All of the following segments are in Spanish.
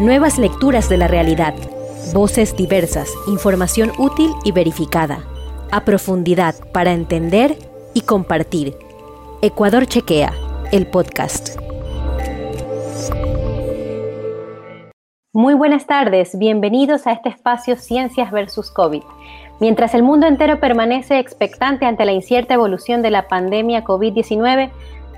Nuevas lecturas de la realidad. Voces diversas, información útil y verificada. A profundidad para entender y compartir. Ecuador Chequea, el podcast. Muy buenas tardes, bienvenidos a este espacio Ciencias versus COVID. Mientras el mundo entero permanece expectante ante la incierta evolución de la pandemia COVID-19,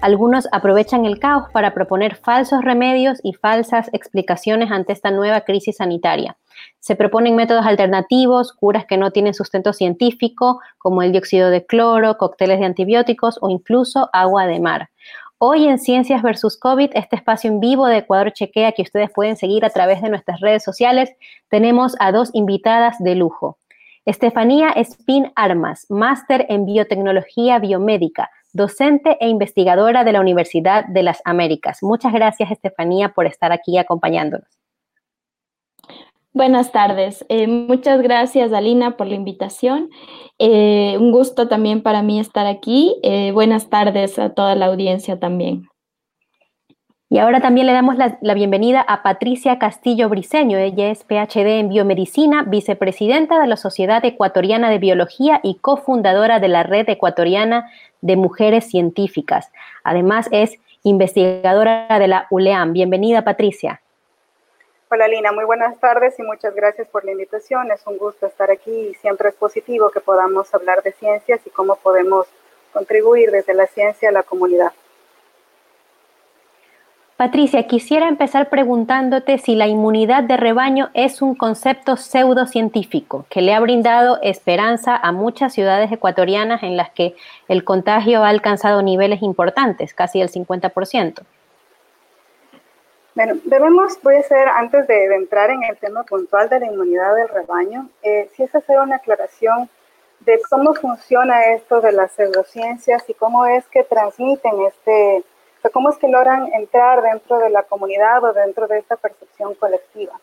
algunos aprovechan el caos para proponer falsos remedios y falsas explicaciones ante esta nueva crisis sanitaria. Se proponen métodos alternativos, curas que no tienen sustento científico, como el dióxido de cloro, cócteles de antibióticos o incluso agua de mar. Hoy en Ciencias versus COVID, este espacio en vivo de Ecuador Chequea que ustedes pueden seguir a través de nuestras redes sociales, tenemos a dos invitadas de lujo. Estefanía Espín Armas, máster en biotecnología biomédica, docente e investigadora de la Universidad de las Américas. Muchas gracias, Estefanía, por estar aquí acompañándonos. Buenas tardes. Eh, muchas gracias, Alina, por la invitación. Eh, un gusto también para mí estar aquí. Eh, buenas tardes a toda la audiencia también. Y ahora también le damos la, bienvenida a Patricia Castillo Briceño. Ella es PhD en biomedicina, vicepresidenta de la Sociedad Ecuatoriana de Biología y cofundadora de la Red Ecuatoriana de Mujeres Científicas. Además es investigadora de la ULEAM. Bienvenida, Patricia. Hola Lina, muy buenas tardes y muchas gracias por la invitación. Es un gusto estar aquí y siempre es positivo que podamos hablar de ciencias y cómo podemos contribuir desde la ciencia a la comunidad. Patricia, quisiera empezar preguntándote si la inmunidad de rebaño es un concepto pseudocientífico que le ha brindado esperanza a muchas ciudades ecuatorianas en las que el contagio ha alcanzado niveles importantes, casi el 50%. Bueno, debemos, voy a hacer, antes de, entrar en el tema puntual de la inmunidad del rebaño, eh, sí es hacer una aclaración de cómo funciona esto de las pseudociencias y cómo es que transmiten este cómo es que logran entrar dentro de la comunidad o dentro de esta percepción colectiva.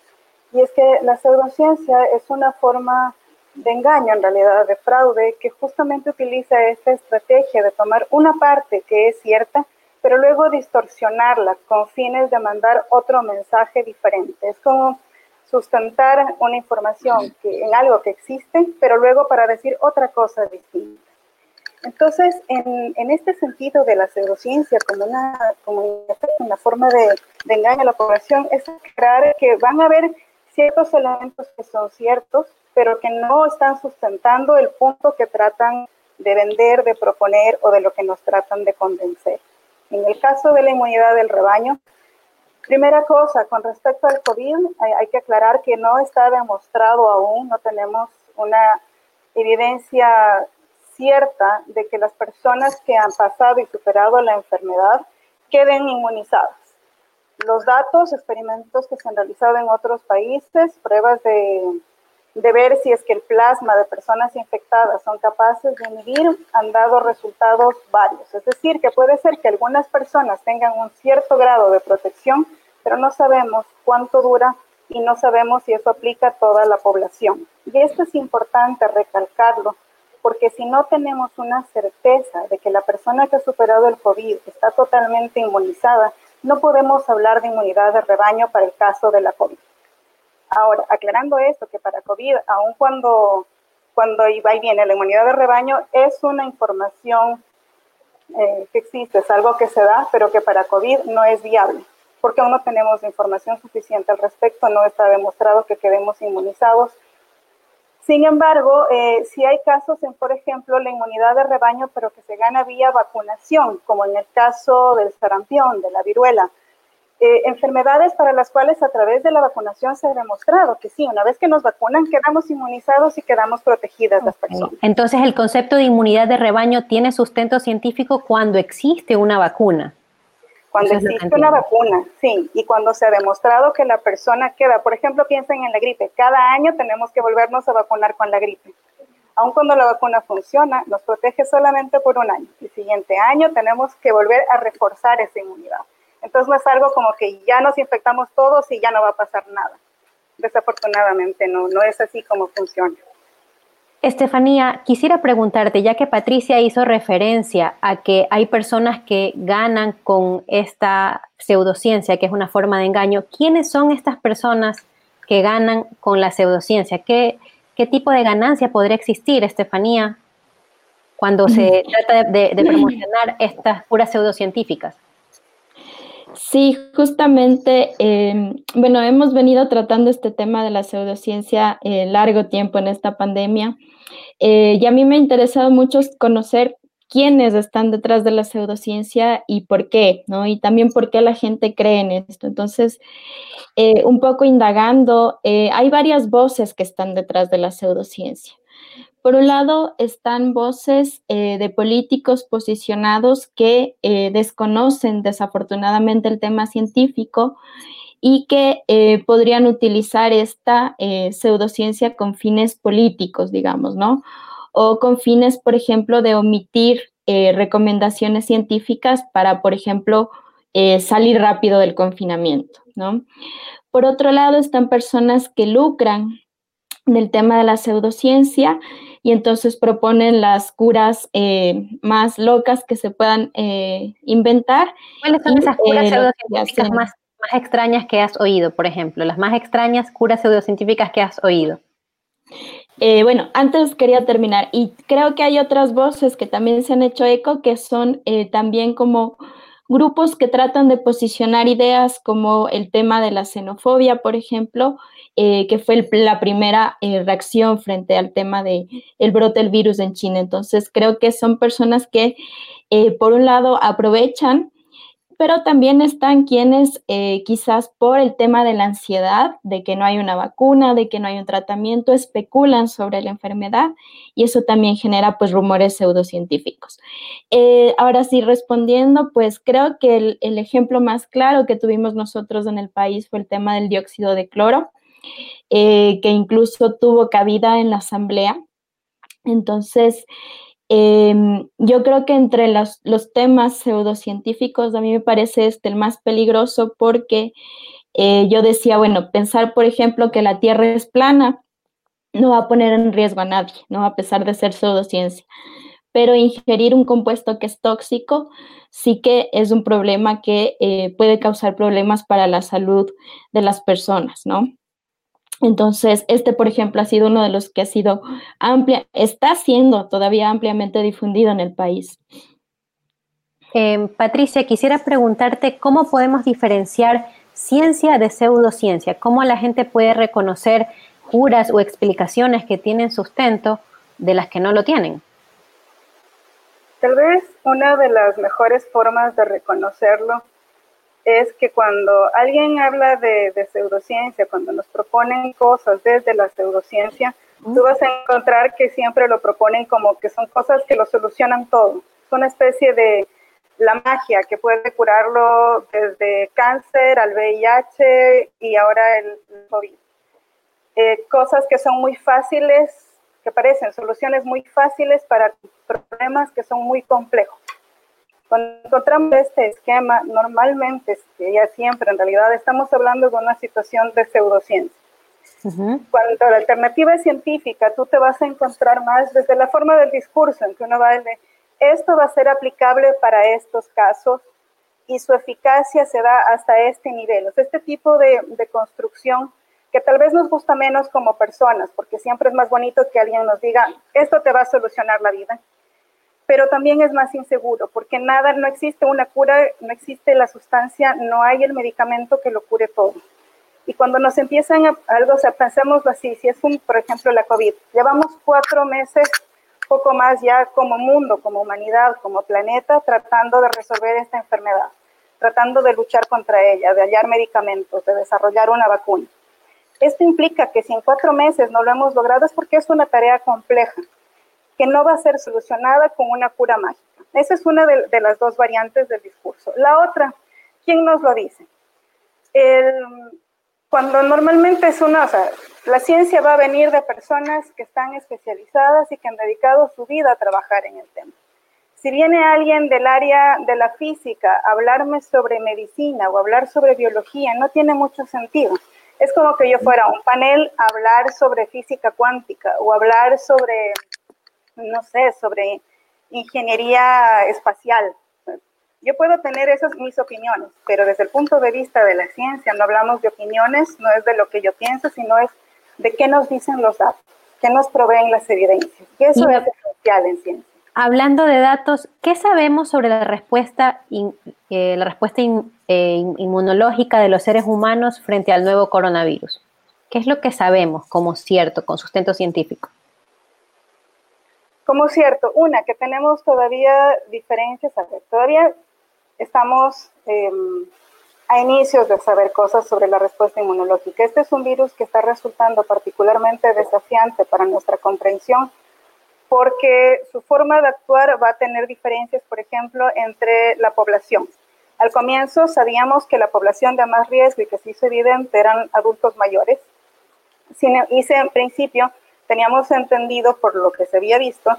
Y es que la pseudociencia es una forma de engaño, en realidad, de fraude, que justamente utiliza esta estrategia de tomar una parte que es cierta, pero luego distorsionarla con fines de mandar otro mensaje diferente. Es como sustentar una información que, en algo que existe, pero luego para decir otra cosa distinta. Entonces, en, este sentido de la pseudociencia como una, como una forma de, engaño a la población, es crear que van a haber ciertos elementos que son ciertos, pero que no están sustentando el punto que tratan de vender, de proponer o de lo que nos tratan de convencer. En el caso de la inmunidad del rebaño, primera cosa, con respecto al COVID, hay, hay que aclarar que no está demostrado aún, no tenemos una evidencia cierta de que las personas que han pasado y superado la enfermedad queden inmunizadas. Los datos, experimentos que se han realizado en otros países, pruebas de, ver si es que el plasma de personas infectadas son capaces de inhibir, han dado resultados varios. Es decir, que puede ser que algunas personas tengan un cierto grado de protección, pero no sabemos cuánto dura y no sabemos si eso aplica a toda la población. Y esto es importante recalcarlo, porque si no tenemos una certeza de que la persona que ha superado el COVID está totalmente inmunizada, no podemos hablar de inmunidad de rebaño para el caso de la COVID. Ahora, aclarando esto, que para COVID, aun cuando, cuando va y viene la inmunidad de rebaño, es una información eh, que existe, es algo que se da, pero que para COVID no es viable, porque aún no tenemos información suficiente al respecto, no está demostrado que quedemos inmunizados sin embargo, eh, si hay casos en, por ejemplo, la inmunidad de rebaño, pero que se gana vía vacunación, como en el caso del sarampión, de la viruela. Eh, enfermedades para las cuales a través de la vacunación se ha demostrado que sí, una vez que nos vacunan quedamos inmunizados y quedamos protegidas las personas. Entonces, el concepto de inmunidad de rebaño tiene sustento científico cuando existe una vacuna. Cuando existe una vacuna, sí, y cuando se ha demostrado que la persona queda, por ejemplo, piensen en la gripe, cada año tenemos que volvernos a vacunar con la gripe. Aun cuando la vacuna funciona, nos protege solamente por un año. El siguiente año tenemos que volver a reforzar esa inmunidad. Entonces no es algo como que ya nos infectamos todos y ya no va a pasar nada. Desafortunadamente no, no es así como funciona. Estefanía, quisiera preguntarte, ya que Patricia hizo referencia a que hay personas que ganan con esta pseudociencia, que es una forma de engaño, ¿quiénes son estas personas que ganan con la pseudociencia? ¿Qué, qué tipo de ganancia podría existir, Estefanía, cuando se trata de, promocionar estas puras pseudocientíficas? Sí, justamente, em, bueno, hemos venido tratando este tema de la pseudociencia eh, largo tiempo en esta pandemia eh, y a mí me ha interesado mucho conocer quiénes están detrás de la pseudociencia y por qué, ¿no? Y también por qué la gente cree en esto. Entonces, eh, un poco indagando, hay varias voces que están detrás de la pseudociencia. Por un lado, están voces eh, de políticos posicionados que eh, desconocen desafortunadamente el tema científico y que eh, podrían utilizar esta pseudociencia con fines políticos, digamos, ¿no? O con fines, por ejemplo, de omitir recomendaciones científicas para, por ejemplo, salir rápido del confinamiento, ¿no? Por otro lado, están personas que lucran del tema de la pseudociencia y entonces proponen las curas eh, más locas que se puedan eh, inventar. ¿Cuáles son esas curas eh, pseudocientíficas más, más extrañas que has oído, por ejemplo? Las más extrañas curas pseudocientíficas que has oído. bueno, antes quería terminar y creo que hay otras voces que también se han hecho eco que son también como grupos que tratan de posicionar ideas como el tema de la xenofobia, por ejemplo, eh, que fue la primera eh, reacción frente al tema del el brote del virus en China. Entonces, creo que son personas que, eh, por un lado, aprovechan pero también están quienes quizás por el tema de la ansiedad, de que no hay una vacuna, de que no hay un tratamiento, especulan sobre la enfermedad y eso también genera pues rumores pseudocientíficos. Ahora sí, respondiendo, pues creo que el, el, ejemplo más claro que tuvimos nosotros en el país fue el tema del dióxido de cloro, eh, que incluso tuvo cabida en la asamblea. Entonces, Em, yo creo que entre los, temas pseudocientíficos a mí me parece este el más peligroso porque eh, yo decía, bueno, pensar, por ejemplo, que la Tierra es plana no va a poner en riesgo a nadie, ¿no? A pesar de ser pseudociencia. Pero ingerir un compuesto que es tóxico sí que es un problema que eh, puede causar problemas para la salud de las personas, ¿no? Entonces, este, por ejemplo, ha sido uno de los que ha sido amplia, está siendo todavía ampliamente difundido en el país. Em, Patricia, quisiera preguntarte cómo podemos diferenciar ciencia de pseudociencia, cómo la gente puede reconocer juras o explicaciones que tienen sustento de las que no lo tienen. Tal vez una de las mejores formas de reconocerlo es que cuando alguien habla de, pseudociencia, cuando nos proponen cosas desde la pseudociencia, tú vas a encontrar que siempre lo proponen como que son cosas que lo solucionan todo. Es una especie de la magia que puede curarlo desde cáncer al VIH y ahora el COVID. Eh, cosas que son muy fáciles, que parecen soluciones muy fáciles para problemas que son muy complejos. Cuando encontramos este esquema, normalmente, ya siempre en realidad, estamos hablando de una situación de pseudociencia. Cuando la alternativa es científica, tú te vas a encontrar más desde la forma del discurso, en que uno va a decir, esto va a ser aplicable para estos casos y su eficacia se da hasta este nivel. O sea, este tipo de, de construcción que tal vez nos gusta menos como personas, porque siempre es más bonito que alguien nos diga, esto te va a solucionar la vida pero también es más inseguro, porque nada, no existe una cura, no existe la sustancia, no hay el medicamento que lo cure todo. Y cuando nos empiezan a, algo, o sea, así, si es un, por ejemplo, la COVID, llevamos cuatro meses, poco más ya como mundo, como humanidad, como planeta, tratando de resolver esta enfermedad, tratando de luchar contra ella, de hallar medicamentos, de desarrollar una vacuna. Esto implica que si en cuatro meses no lo hemos logrado es porque es una tarea compleja que no va a ser solucionada con una cura mágica. Esa es una de, las dos variantes del discurso. La otra, ¿quién nos lo dice? cuando normalmente es una, o sea, la ciencia va a venir de personas que están especializadas y que han dedicado su vida a trabajar en el tema. Si viene alguien del área de la física a hablarme sobre medicina o hablar sobre biología, no tiene mucho sentido. Es como que yo fuera a un panel a hablar sobre física cuántica o hablar sobre, no sé, sobre ingeniería espacial. Yo puedo tener esas mis opiniones, pero desde el punto de vista de la ciencia no hablamos de opiniones, no es de lo que yo pienso, sino es de qué nos dicen los datos, qué nos proveen las evidencias. Y eso es esencial en ciencia. Hablando de datos, ¿qué sabemos sobre la respuesta, eh, la respuesta eh, inmunológica de los seres humanos frente al nuevo coronavirus? ¿Qué es lo que sabemos como cierto, con sustento científico? Como cierto, una, que tenemos todavía diferencias, todavía estamos em, a inicios de saber cosas sobre la respuesta inmunológica. Este es un virus que está resultando particularmente desafiante para nuestra comprensión porque su forma de actuar va a tener diferencias, por ejemplo, entre la población. Al comienzo sabíamos que la población de más riesgo y que se hizo evidente eran adultos mayores. Y en principio teníamos entendido, por lo que se había visto,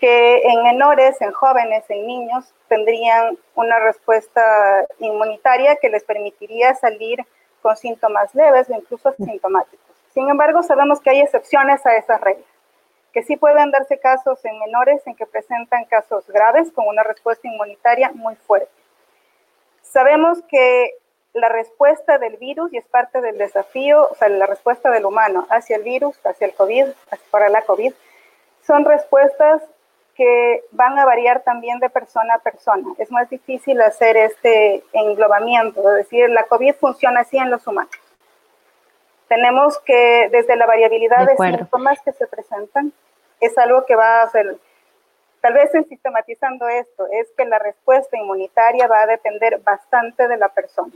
que en menores, en jóvenes, en niños, tendrían una respuesta inmunitaria que les permitiría salir con síntomas leves o incluso asintomáticos. Sin embargo, sabemos que hay excepciones a esas reglas que sí pueden darse casos en menores en que presentan casos graves con una respuesta inmunitaria muy fuerte. Sabemos que la respuesta del virus, y es parte del desafío, o sea, la respuesta del humano hacia el virus, hacia el COVID, para la COVID, son respuestas que van a variar también de persona a persona. Es más difícil hacer este englobamiento, es decir, la COVID funciona así en los humanos. Tenemos que, desde la variabilidad de, síntomas que se presentan, es algo que va a ser, tal vez en sistematizando esto, es que la respuesta inmunitaria va a depender bastante de la persona.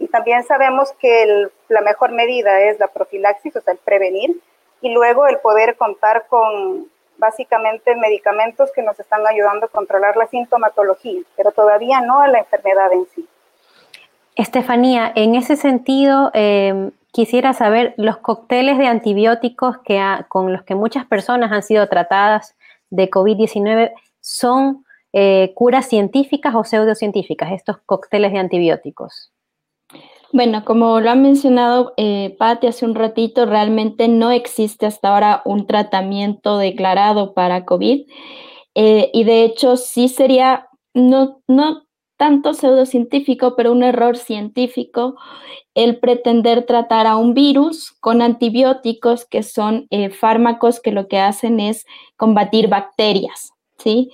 Y también sabemos que la mejor medida es la profilaxis, o sea, el prevenir, y luego el poder contar con básicamente medicamentos que nos están ayudando a controlar la sintomatología, pero todavía no a la enfermedad en sí. Estefanía, en ese sentido, eh, quisiera saber los cócteles de antibióticos que con los que muchas personas han sido tratadas de COVID-19 son eh, curas científicas o pseudocientíficas, estos cócteles de antibióticos. Bueno, como lo ha mencionado eh, hace un ratito, realmente no existe hasta ahora un tratamiento declarado para COVID. Eh, y de hecho, sí sería, no, no tanto pseudocientífico, pero un error científico el pretender tratar a un virus con antibióticos que son eh, fármacos que lo que hacen es combatir bacterias. ¿Sí?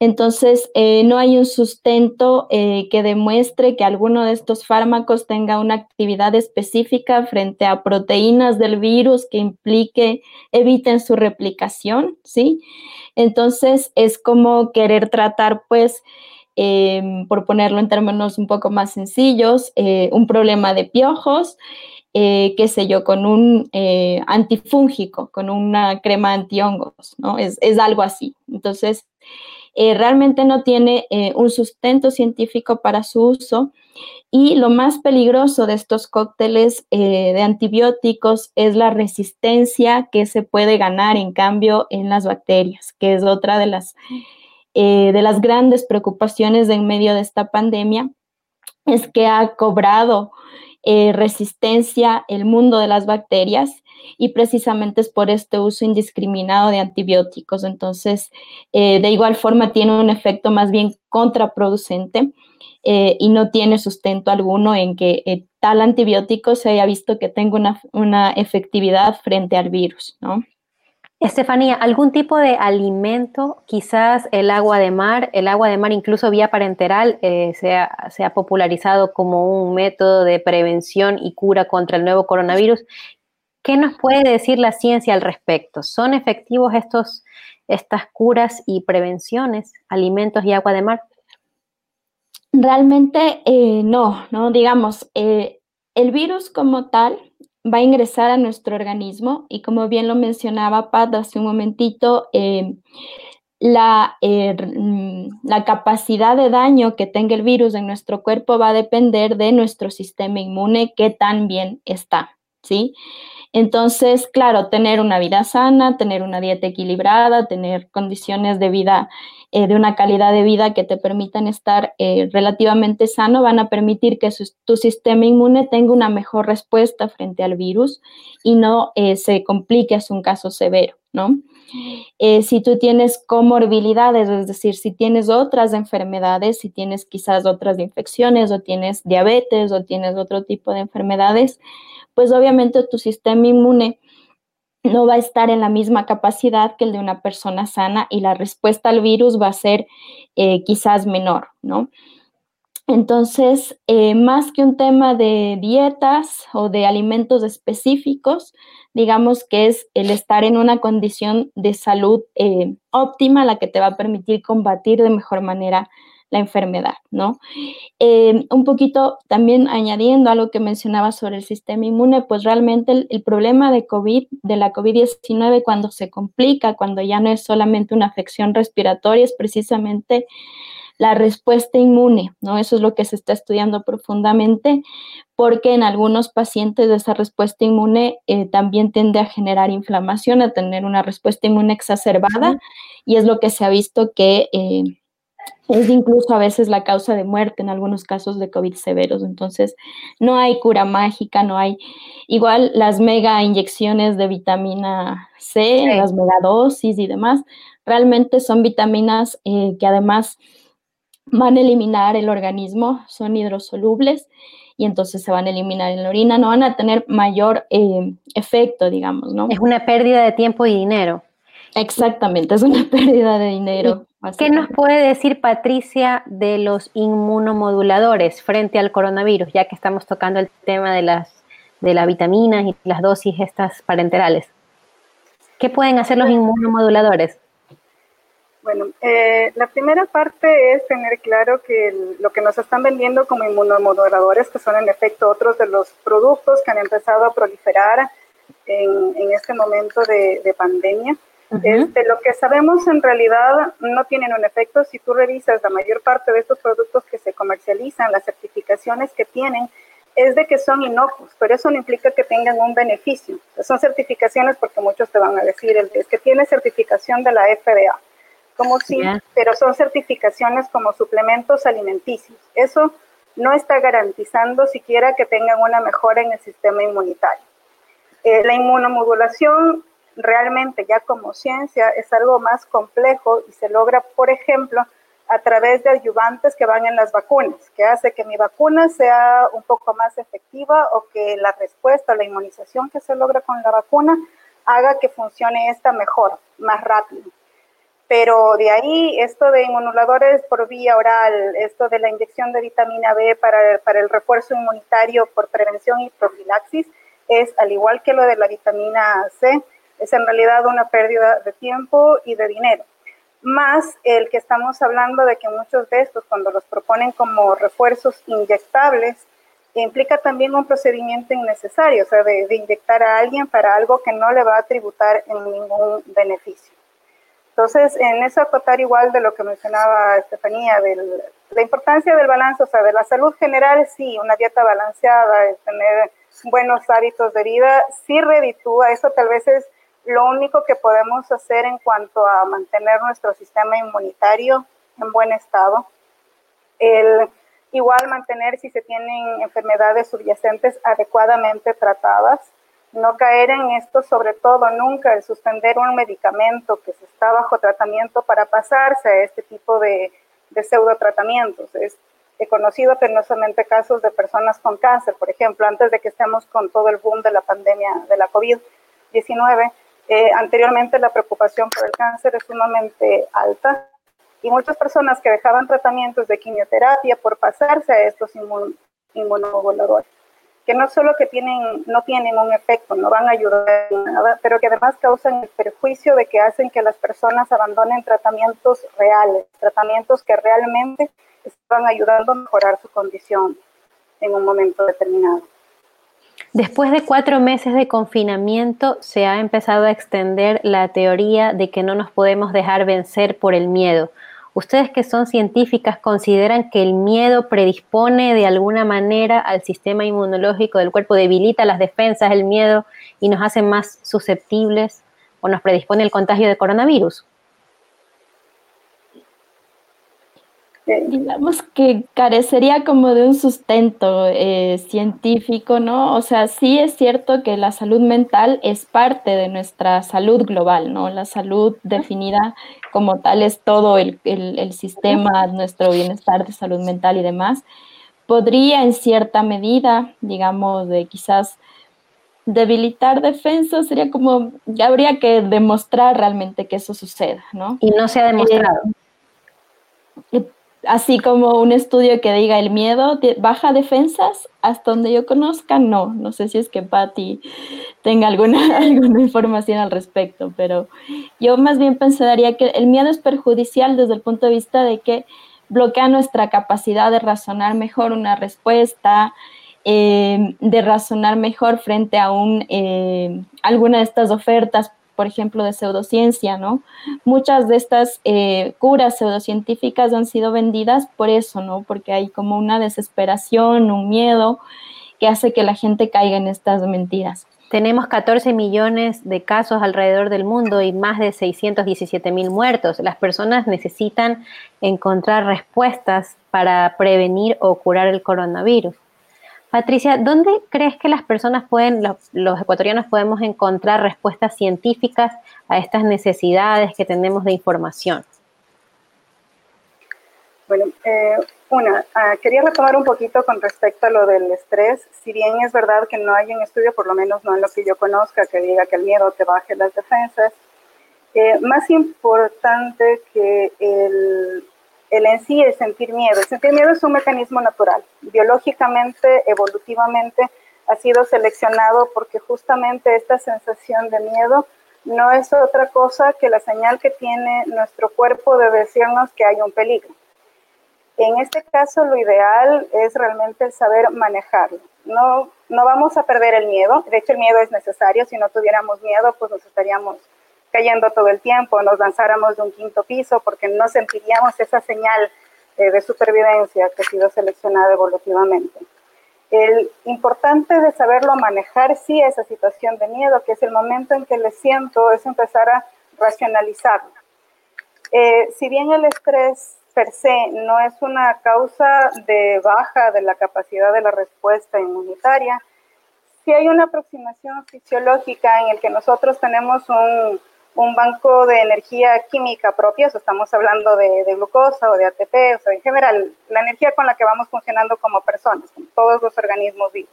Entonces, eh, no hay un sustento eh, que demuestre que alguno de estos fármacos tenga una actividad específica frente a proteínas del virus que implique, eviten su replicación, ¿sí? Entonces, es como querer tratar, pues, Em, por ponerlo en términos un poco más sencillos, eh, un problema de piojos, eh, qué sé yo, con un eh, antifúngico, con una crema antihongos, ¿no? Es, es algo así. Entonces, realmente no tiene un sustento científico para su uso. Y lo más peligroso de estos cócteles de antibióticos es la resistencia que se puede ganar en cambio en las bacterias, que es otra de las eh, de las grandes preocupaciones en medio de esta pandemia es que ha cobrado eh, resistencia el mundo de las bacterias y precisamente es por este uso indiscriminado de antibióticos. Entonces, eh, de igual forma tiene un efecto más bien contraproducente y no tiene sustento alguno en que tal antibiótico se haya visto que tenga una, una efectividad frente al virus, ¿no? Estefanía, ¿algún tipo de alimento, quizás el agua de mar, el agua de mar incluso vía parenteral, eh, se, ha, popularizado como un método de prevención y cura contra el nuevo coronavirus? ¿Qué nos puede decir la ciencia al respecto? ¿Son efectivos estos, estas curas y prevenciones, alimentos y agua de mar? Realmente eh, no, no, digamos, eh, el virus como tal va a ingresar a nuestro organismo y como bien lo mencionaba Pat hace un momentito, eh, la, eh, mm, la, capacidad de daño que tenga el virus en nuestro cuerpo va a depender de nuestro sistema inmune que tan bien está, ¿sí? Entonces, claro, tener una vida sana, tener una dieta equilibrada, tener condiciones de vida eh, de una calidad de vida que te permitan estar eh, relativamente sano, van a permitir que tu sistema inmune tenga una mejor respuesta frente al virus y no eh, se complique un caso severo, ¿no? si tú tienes comorbilidades, es decir, si tienes otras enfermedades, si tienes quizás otras infecciones o tienes diabetes o tienes otro tipo de enfermedades, pues obviamente tu sistema inmune no va a estar en la misma capacidad que el de una persona sana y la respuesta al virus va a ser eh, quizás menor, ¿no? Entonces, eh, más que un tema de dietas o de alimentos específicos, digamos que es el estar en una condición de salud eh, óptima la que te va a permitir combatir de mejor manera la enfermedad, ¿no? Eh, un poquito también añadiendo a lo que mencionaba sobre el sistema inmune, pues realmente el, problema de COVID, de la COVID-19, cuando se complica, cuando ya no es solamente una afección respiratoria, es precisamente la respuesta inmune, ¿no? Eso es lo que se está estudiando profundamente, porque en algunos pacientes esa respuesta inmune eh, también tiende a generar inflamación, a tener una respuesta inmune exacerbada, y es lo que se ha visto que eh, es incluso a veces la causa de muerte en algunos casos de COVID severos. Entonces, no hay cura mágica, no hay igual las mega inyecciones de vitamina C, las megadosis y demás, realmente son vitaminas eh, que además van a eliminar el organismo, son hidrosolubles y entonces se van a eliminar en la orina, no van a tener mayor eh, efecto, digamos, ¿no? Es una pérdida de tiempo y dinero. Exactamente, es una pérdida de dinero. ¿Qué nos puede decir Patricia de los inmunomoduladores frente al coronavirus, ya que estamos tocando el tema de las de las vitaminas y las dosis estas parenterales? ¿Qué pueden hacer los inmunomoduladores? Bueno, eh, la primera parte es tener claro que lo que nos están vendiendo como inmunomoduladores, que son en efecto otros de los productos que han empezado a proliferar en, este momento de pandemia, este, lo que sabemos en realidad no tienen un efecto. Si tú revisas la mayor parte de estos productos que se comercializan, las certificaciones que tienen, es de que son inocuos, pero eso no implica que tengan un beneficio. Son certificaciones porque muchos te van a decir, es que tiene certificación de la FDA, como si, pero son certificaciones como suplementos alimenticios. Eso no está garantizando siquiera que tengan una mejora en el sistema inmunitario. Eh, la inmunomodulación realmente ya como ciencia es algo más complejo y se logra, por ejemplo, a través de ayudantes que van en las vacunas, que hace que mi vacuna sea un poco más efectiva o que la respuesta, la inmunización que se logra con la vacuna haga que funcione esta mejor, más rápido. Pero de ahí, esto de inmunoladores por vía oral, esto de la inyección de vitamina B para, para el refuerzo inmunitario por prevención y profilaxis, es al igual que lo de la vitamina C, es en realidad una pérdida de tiempo y de dinero. Más el que estamos hablando de que muchos de estos, cuando los proponen como refuerzos inyectables, implica también un procedimiento innecesario, o sea, de, inyectar a alguien para algo que no le va a tributar en ningún beneficio. Entonces, en eso acotar igual de lo que mencionaba Estefanía, de la importancia del balance, o sea, de la salud general, sí, una dieta balanceada, tener buenos hábitos de vida, sí reditúa, eso tal vez es lo único que podemos hacer en cuanto a mantener nuestro sistema inmunitario en buen estado, el igual mantener si se tienen enfermedades subyacentes adecuadamente tratadas, no caer en esto, sobre todo nunca el suspender un medicamento que se está bajo tratamiento para pasarse a este tipo de, de pseudo tratamientos. Es, he conocido penosamente casos de personas con cáncer, por ejemplo, antes de que estemos con todo el boom de la pandemia de la COVID-19, eh, anteriormente la preocupación por el cáncer es sumamente alta y muchas personas que dejaban tratamientos de quimioterapia por pasarse a estos inmunomoduladores, que no solo que tienen, no tienen un efecto, no van a ayudar nada, pero que además causan el perjuicio de que hacen que las personas abandonen tratamientos reales, tratamientos que realmente están ayudando a mejorar su condición en un momento determinado. Después de cuatro meses de confinamiento, se ha empezado a extender la teoría de que no nos podemos dejar vencer por el miedo. Ustedes que son científicas, ¿consideran que el miedo predispone de alguna manera al sistema inmunológico del cuerpo, debilita las defensas, el miedo y nos hace más susceptibles o nos predispone al contagio de coronavirus? Digamos que carecería como de un sustento eh, científico, ¿no? O sea, sí es cierto que la salud mental es parte de nuestra salud global, ¿no? La salud definida como tal es todo el, el sistema, nuestro bienestar de salud mental y demás. Podría en cierta medida, digamos, de quizás debilitar defensas, sería como, ya habría que demostrar realmente que eso suceda, ¿no? Y no se ha demostrado. Eh, así como un estudio que diga el miedo baja defensas, hasta donde yo conozca, no. No sé si es que Patty tenga alguna, alguna información al respecto, pero yo más bien pensaría que el miedo es perjudicial desde el punto de vista de que bloquea nuestra capacidad de razonar mejor una respuesta, eh, de razonar mejor frente a un, eh, alguna de estas ofertas por ejemplo, de pseudociencia, ¿no? Muchas de estas eh, curas pseudocientíficas han sido vendidas por eso, ¿no? Porque hay como una desesperación, un miedo que hace que la gente caiga en estas mentiras. Tenemos 14 millones de casos alrededor del mundo y más de 617 mil muertos. Las personas necesitan encontrar respuestas para prevenir o curar el coronavirus. Patricia, ¿dónde crees que las personas pueden, los, ecuatorianos podemos encontrar respuestas científicas a estas necesidades que tenemos de información? Bueno, eh, una, ah, quería retomar un poquito con respecto a lo del estrés. Si bien es verdad que no hay un estudio, por lo menos no en lo que yo conozca, que diga que el miedo te baje las defensas, eh, más importante que el el en sí es sentir miedo. El sentir miedo es un mecanismo natural. Biológicamente, evolutivamente, ha sido seleccionado porque justamente esta sensación de miedo no es otra cosa que la señal que tiene nuestro cuerpo de decirnos que hay un peligro. En este caso, lo ideal es realmente saber manejarlo. No, no vamos a perder el miedo. De hecho, el miedo es necesario. Si no tuviéramos miedo, pues nos estaríamos cayendo todo el tiempo, nos lanzáramos de un quinto piso porque no sentiríamos esa señal eh, de supervivencia que ha sido seleccionada evolutivamente. El importante de saberlo manejar sí esa situación de miedo, que es el momento en que le siento, es empezar a racionalizarlo. Eh, si bien el estrés per se no es una causa de baja de la capacidad de la respuesta inmunitaria, sí hay una aproximación fisiológica en el que nosotros tenemos un, un banco de energía química propia, o estamos hablando de, glucosa o de ATP, o sea, en general, la energía con la que vamos funcionando como personas, con todos los organismos vivos.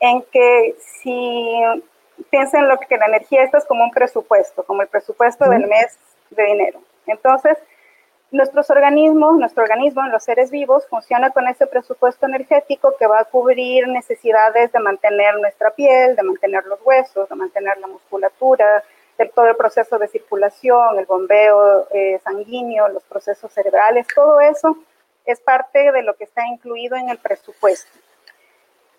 En que si piensen lo que la energía esto es como un presupuesto, como el presupuesto del mes de dinero. Entonces, nuestros organismos, nuestro organismo, los seres vivos, funciona con ese presupuesto energético que va a cubrir necesidades de mantener nuestra piel, de mantener los huesos, de mantener la musculatura, todo el proceso de circulación, el bombeo eh, sanguíneo, los procesos cerebrales, todo eso es parte de lo que está incluido en el presupuesto.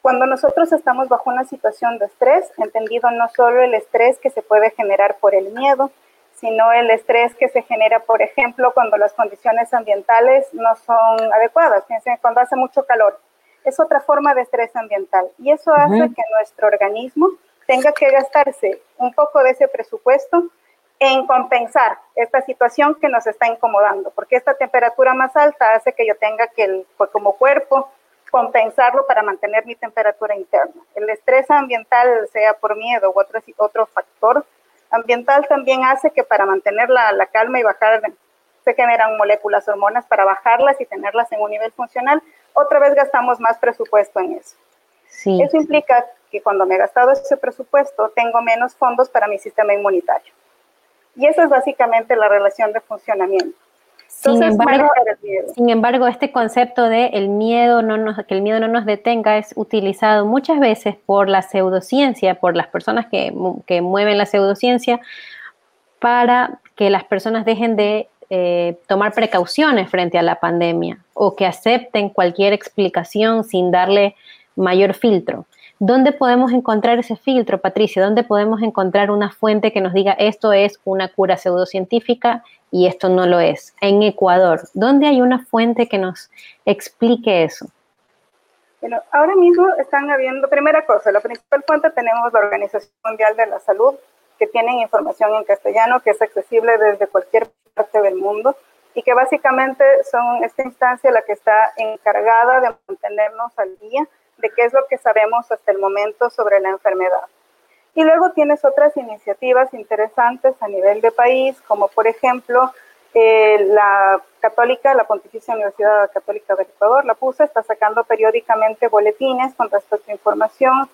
Cuando nosotros estamos bajo una situación de estrés, entendido no solo el estrés que se puede generar por el miedo, sino el estrés que se genera, por ejemplo, cuando las condiciones ambientales no son adecuadas. Piensen, cuando hace mucho calor. Es otra forma de estrés ambiental y eso hace que nuestro organismo tenga que gastarse un poco de ese presupuesto en compensar esta situación que nos está incomodando, porque esta temperatura más alta hace que yo tenga que, pues, como cuerpo, compensarlo para mantener mi temperatura interna. El estrés ambiental, sea por miedo u otro, otro factor ambiental, también hace que para mantener la, la calma y bajar, se generan moléculas, hormonas para bajarlas y tenerlas en un nivel funcional. Otra vez gastamos más presupuesto en eso. Sí. Eso implica que cuando me he gastado ese presupuesto tengo menos fondos para mi sistema inmunitario. Y esa es básicamente la relación de funcionamiento. sin, embargo, sin embargo, este concepto de el miedo no nos, que el miedo no nos detenga es utilizado muchas veces por la pseudociencia, por las personas que, que mueven la pseudociencia, para que las personas dejen de eh, tomar precauciones frente a la pandemia o que acepten cualquier explicación sin darle mayor filtro. ¿Dónde podemos encontrar ese filtro, Patricia? ¿Dónde podemos encontrar una fuente que nos diga esto es una cura pseudocientífica y esto no lo es? En Ecuador, ¿dónde hay una fuente que nos explique eso? Bueno, ahora mismo están habiendo, primera cosa, la principal fuente tenemos la Organización Mundial de la Salud, que tienen información en castellano, que es accesible desde cualquier parte del mundo. y que básicamente son esta instancia la que está encargada de mantenernos al día de qué es lo que sabemos hasta el momento sobre la enfermedad. Y luego tienes otras iniciativas interesantes a nivel de país, como por ejemplo eh, la Católica, la Pontificia Universidad Católica del Ecuador, la PUSA, está sacando periódicamente boletines con respecto a información.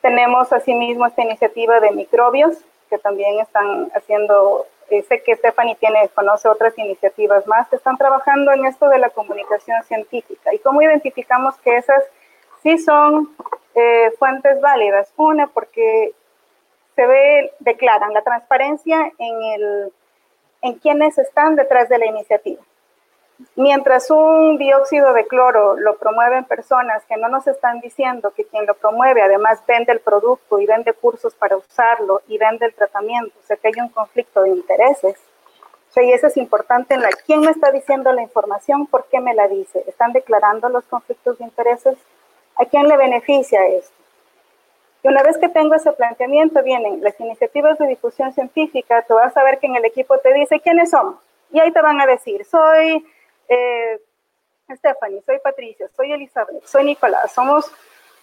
Tenemos asimismo esta iniciativa de microbios, que también están haciendo, eh, sé que Stephanie tiene, conoce otras iniciativas más que están trabajando en esto de la comunicación científica. ¿Y cómo identificamos que esas sí son eh, fuentes válidas? Una, porque se ve, declaran la transparencia en, el, en quienes están detrás de la iniciativa. Mientras un dióxido de cloro lo promueven personas que no nos están diciendo que quien lo promueve además vende el producto y vende cursos para usarlo y vende el tratamiento, o sea que hay un conflicto de intereses. O sea, y eso es importante en la quién me está diciendo la información, por qué me la dice. ¿Están declarando los conflictos de intereses? ¿A quién le beneficia esto? Y una vez que tengo ese planteamiento, vienen las iniciativas de difusión científica, tú vas a ver que en el equipo te dice quiénes somos. Y ahí te van a decir, soy eh, Stephanie, soy Patricia, soy Elizabeth, soy Nicolás, somos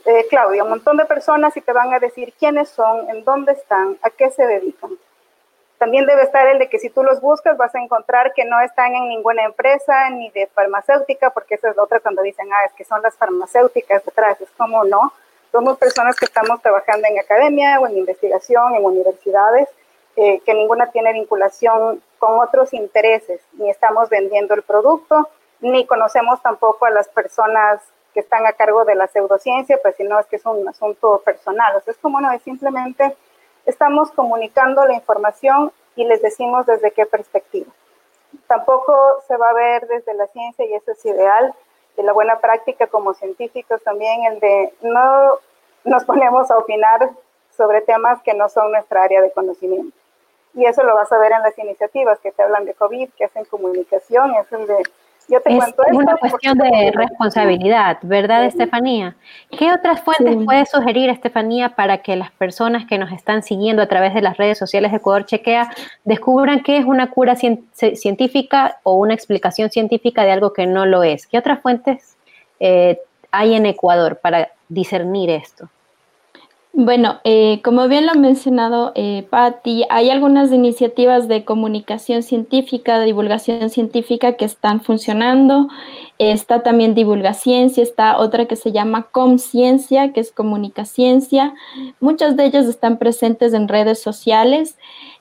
eh, Claudia, un montón de personas y te van a decir quiénes son, en dónde están, a qué se dedican. También debe estar el de que si tú los buscas vas a encontrar que no están en ninguna empresa ni de farmacéutica, porque esa es la otra cuando dicen, ah, es que son las farmacéuticas detrás, es como no somos personas que estamos trabajando en academia o en investigación, en universidades, eh, que ninguna tiene vinculación con otros intereses, ni estamos vendiendo el producto, ni conocemos tampoco a las personas que están a cargo de la pseudociencia, pues si no es que es un asunto personal. O sea, es como no, es simplemente estamos comunicando la información y les decimos desde qué perspectiva. Tampoco se va a ver desde la ciencia y eso es ideal de la buena práctica como científicos también, el de no nos ponemos a opinar sobre temas que no son nuestra área de conocimiento. Y eso lo vas a ver en las iniciativas que te hablan de COVID, que hacen comunicación, es el de yo te es una cuestión de responsabilidad, ¿verdad, Estefanía? ¿Qué otras fuentes puede sugerir, Estefanía, para que las personas que nos están siguiendo a través de las redes sociales de Ecuador Chequea descubran qué es una cura científica o una explicación científica de algo que no lo es? ¿Qué otras fuentes eh, hay en Ecuador para discernir esto? Bueno, eh, como bien lo ha mencionado eh, Patti, hay algunas iniciativas de comunicación científica, de divulgación científica que están funcionando. Está también Divulgaciencia, está otra que se llama Comciencia, que es Comunicaciencia. Muchas de ellas están presentes en redes sociales.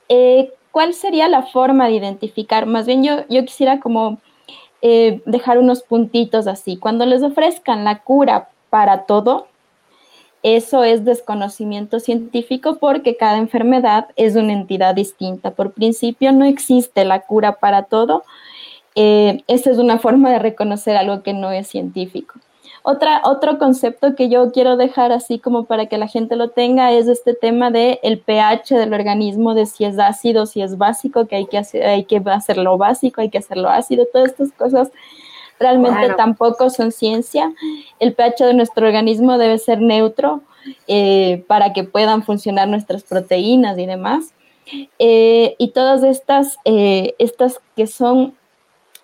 Eh, ¿Cuál sería la forma de identificar? Más bien yo, yo quisiera como dejar unos puntitos así. Cuando les ofrezcan la cura para todo, eso es desconocimiento científico porque cada enfermedad es una entidad distinta. Por principio no existe la cura para todo. Eh, esa es una forma de reconocer algo que no es científico. Otra, otro concepto que yo quiero dejar así como para que la gente lo tenga es este tema de el pH del organismo, de si es ácido, si es básico, que hay que, hacer, hay que hacerlo básico, hay que hacerlo ácido, todas estas cosas realmente tampoco son ciencia. El pH de nuestro organismo debe ser neutro eh, para que puedan funcionar nuestras proteínas y demás. Eh, y todas estas, eh, estas que son,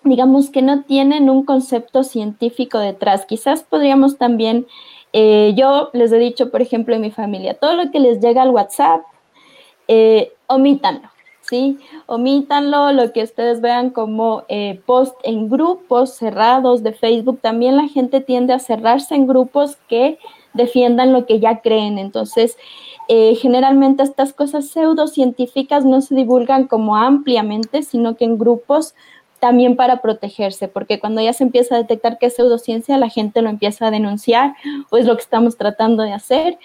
digamos que no tienen un concepto científico detrás. Quizás podríamos también, yo les he dicho, por ejemplo, en mi familia, todo lo que les llega al WhatsApp, omítanlo ¿sí? Omítanlo, lo que ustedes vean como eh, post en grupos cerrados de Facebook. También la gente tiende a cerrarse en grupos que defiendan lo que ya creen. Entonces, eh, generalmente estas cosas pseudocientíficas no se divulgan como ampliamente, sino que en grupos también para protegerse, porque cuando ya se empieza a detectar que es pseudociencia, la gente lo empieza a denunciar o es lo que estamos tratando de hacer.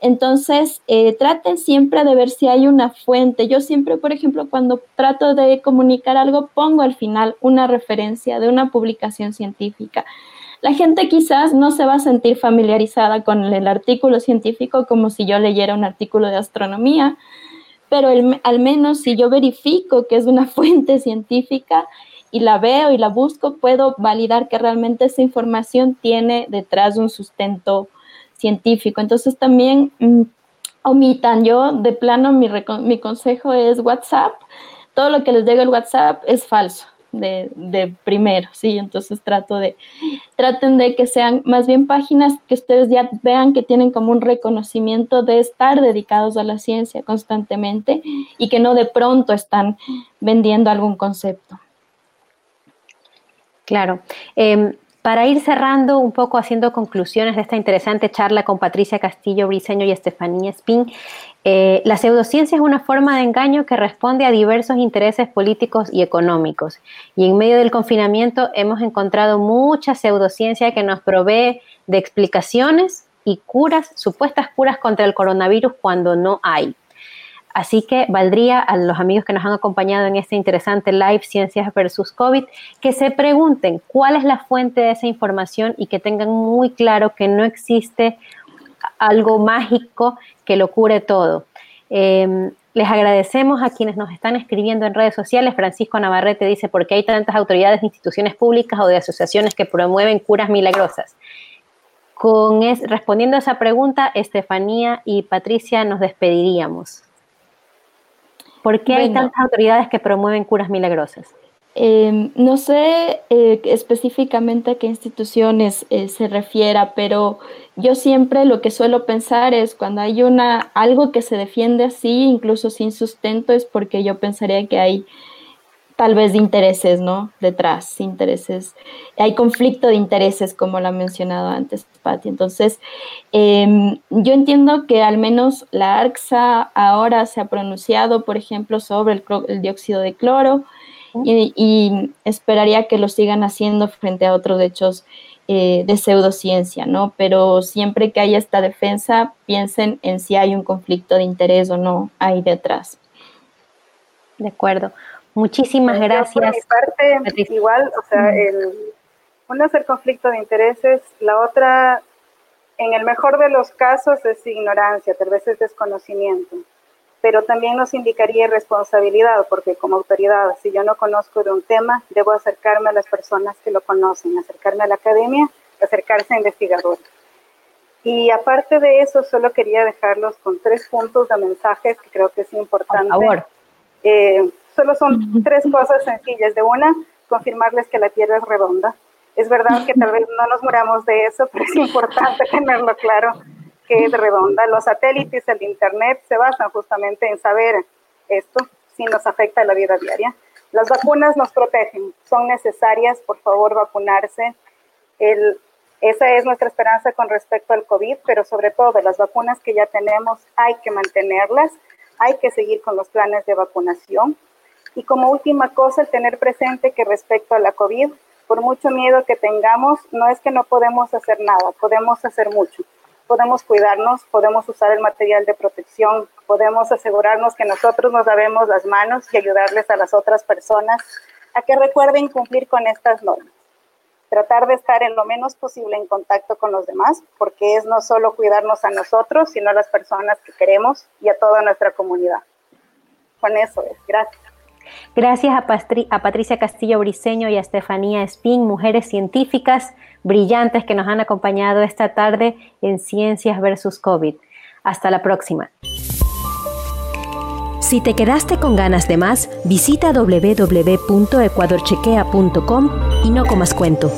Entonces, eh, traten siempre de ver si hay una fuente. Yo siempre, por ejemplo, cuando trato de comunicar algo, pongo al final una referencia de una publicación científica. La gente quizás no se va a sentir familiarizada con el artículo científico como si yo leyera un artículo de astronomía, pero al menos si yo verifico que es una fuente científica, y la veo y la busco, puedo validar que realmente esa información tiene detrás un sustento científico. Entonces también mm, omitan, yo de plano mi, mi consejo es WhatsApp, todo lo que les llega el WhatsApp es falso. de, primero, ¿sí? Entonces trato de, traten de que sean más bien páginas que ustedes ya vean que tienen como un reconocimiento de estar dedicados a la ciencia constantemente y que no de pronto están vendiendo algún concepto. Claro. Em, para ir cerrando un poco, haciendo conclusiones de esta interesante charla con Patricia Castillo Briceño y Estefanía Spin, eh, la pseudociencia es una forma de engaño que responde a diversos intereses políticos y económicos. Y en medio del confinamiento hemos encontrado mucha pseudociencia que nos provee de explicaciones y curas, supuestas curas contra el coronavirus cuando no hay. Así que valdría a los amigos que nos han acompañado en este interesante live Ciencias versus COVID que se pregunten cuál es la fuente de esa información y que tengan muy claro que no existe algo mágico que lo cure todo. Em, les agradecemos a quienes nos están escribiendo en redes sociales. Francisco Navarrete dice, ¿por qué hay tantas autoridades de instituciones públicas o de asociaciones que promueven curas milagrosas? Respondiendo a esa pregunta, Estefanía y Patricia nos despediríamos. ¿Por qué hay tantas autoridades que promueven curas milagrosas? Em, no sé eh, específicamente a qué instituciones eh, se refiera, pero yo siempre lo que suelo pensar es cuando hay una algo que se defiende así, incluso sin sustento, es porque yo pensaría que hay tal vez de intereses, ¿no? Detrás, intereses. Hay conflicto de intereses, como lo ha mencionado antes Patti. Entonces, em, yo entiendo que al menos la ARCSA ahora se ha pronunciado, por ejemplo, sobre el, dióxido de cloro y, esperaría que lo sigan haciendo frente a otros hechos eh, de pseudociencia, ¿no? Pero siempre que haya esta defensa, piensen en si hay un conflicto de interés o no ahí detrás. De acuerdo. Muchísimas gracias. Por mi parte, igual, o sea, el, una es el conflicto de intereses, la otra, en el mejor de los casos, es ignorancia, tal vez es desconocimiento, pero también nos indicaría responsabilidad, porque como autoridad, si yo no conozco de un tema, debo acercarme a las personas que lo conocen, acercarme a la academia, acercarse a investigadores. Y aparte de eso, solo quería dejarlos con tres puntos de mensaje que creo que es importante. Por favor. Eh, Solo son tres cosas sencillas. De una, confirmarles que la Tierra es redonda. Es verdad que tal vez no nos muramos de eso, pero es importante tenerlo claro que es redonda. Los satélites, el Internet se basan justamente en saber esto, si nos afecta la vida diaria. Las vacunas nos protegen, son necesarias, por favor, vacunarse. El, esa es nuestra esperanza con respecto al COVID, pero sobre todo las vacunas que ya tenemos hay que mantenerlas, hay que seguir con los planes de vacunación. Y como última cosa, el tener presente que respecto a la COVID, por mucho miedo que tengamos, no es que no podemos hacer nada, podemos hacer mucho. Podemos cuidarnos, podemos usar el material de protección, podemos asegurarnos que nosotros nos lavemos las manos y ayudarles a las otras personas a que recuerden cumplir con estas normas. Tratar de estar en lo menos posible en contacto con los demás, porque es no solo cuidarnos a nosotros, sino a las personas que queremos y a toda nuestra comunidad. Con eso es. Gracias. Gracias a, Patricia Castillo Briceño y a Estefanía Spin, mujeres científicas brillantes que nos han acompañado esta tarde en Ciencias versus COVID. Hasta la próxima. Si te quedaste con ganas de más, visita www.ecuadorchequea.com y no comas cuento.